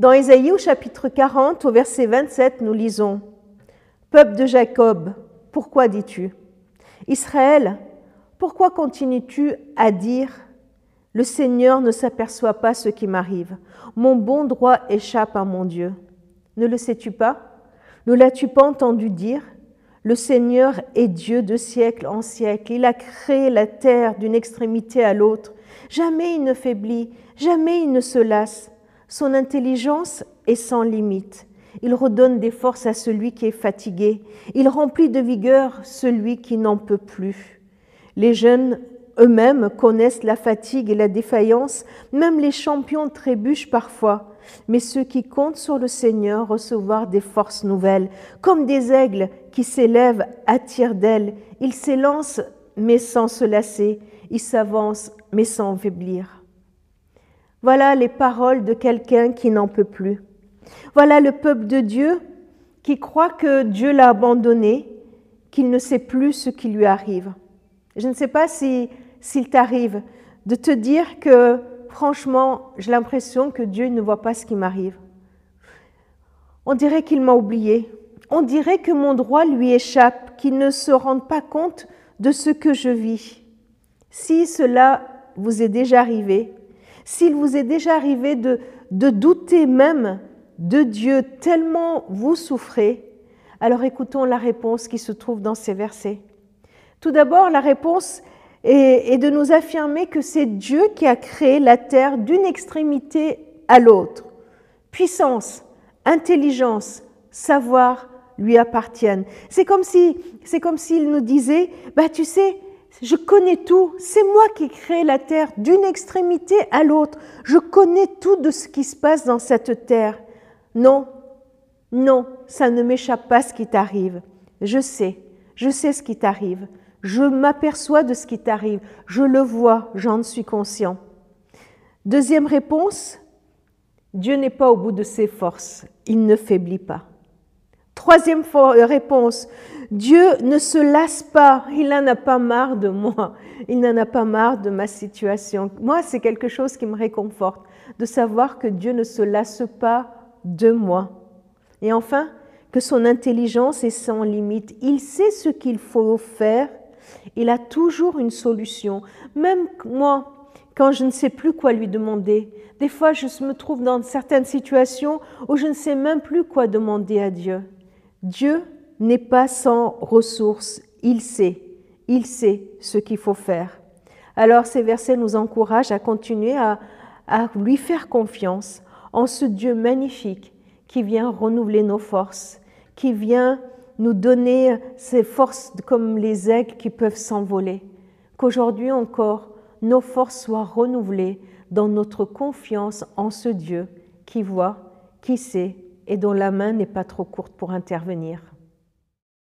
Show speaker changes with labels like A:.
A: Dans Ésaïe au chapitre 40, au verset 27, nous lisons Peuple de Jacob, pourquoi dis-tu? Israël, pourquoi continues-tu à dire Le Seigneur ne s'aperçoit pas ce qui m'arrive Mon bon droit échappe à mon Dieu. Ne le sais-tu pas? Ne l'as-tu pas entendu dire Le Seigneur est Dieu de siècle en siècle. Il a créé la terre d'une extrémité à l'autre. Jamais il ne faiblit, jamais il ne se lasse. Son intelligence est sans limite. Il redonne des forces à celui qui est fatigué. Il remplit de vigueur celui qui n'en peut plus. Les jeunes eux-mêmes connaissent la fatigue et la défaillance. Même les champions trébuchent parfois. Mais ceux qui comptent sur le Seigneur recevoir des forces nouvelles, comme des aigles qui s'élèvent à tire d'ailes. Ils s'élancent mais sans se lasser. Ils s'avancent mais sans faiblir. Voilà les paroles de quelqu'un qui n'en peut plus. Voilà le peuple de Dieu qui croit que Dieu l'a abandonné, qu'il ne sait plus ce qui lui arrive. Je ne sais pas s'il t'arrive de te dire que franchement, j'ai l'impression que Dieu ne voit pas ce qui m'arrive. On dirait qu'il m'a oublié. On dirait que mon droit lui échappe, qu'il ne se rende pas compte de ce que je vis. Si cela vous est déjà arrivé, s'il vous est déjà arrivé de, de douter même de Dieu tellement vous souffrez, alors écoutons la réponse qui se trouve dans ces versets. Tout d'abord, la réponse est, de nous affirmer que c'est Dieu qui a créé la terre d'une extrémité à l'autre. Puissance, intelligence, savoir lui appartiennent. C'est comme si, c'est comme s'il nous disait, bah tu sais, je connais tout. C'est moi qui crée la terre d'une extrémité à l'autre. Je connais tout de ce qui se passe dans cette terre. Non, non, ça ne m'échappe pas ce qui t'arrive. Je sais, je sais ce qui t'arrive. Je m'aperçois de ce qui t'arrive. Je le vois, j'en suis conscient. Deuxième réponse, Dieu n'est pas au bout de ses forces. Il ne faiblit pas. Troisième réponse, Dieu ne se lasse pas, il n'en a pas marre de moi, il n'en a pas marre de ma situation. Moi, c'est quelque chose qui me réconforte, de savoir que Dieu ne se lasse pas de moi. Et enfin, que son intelligence est sans limite. Il sait ce qu'il faut faire, il a toujours une solution. Même moi, quand je ne sais plus quoi lui demander, des fois je me trouve dans certaines situations où je ne sais même plus quoi demander à Dieu. Dieu n'est pas sans ressources, il sait, il sait ce qu'il faut faire. Alors ces versets nous encouragent à continuer à, lui faire confiance en ce Dieu magnifique qui vient renouveler nos forces, qui vient nous donner ces forces comme les aigles qui peuvent s'envoler. Qu'aujourd'hui encore, nos forces soient renouvelées dans notre confiance en ce Dieu qui voit, qui sait et dont la main n'est pas trop courte pour intervenir.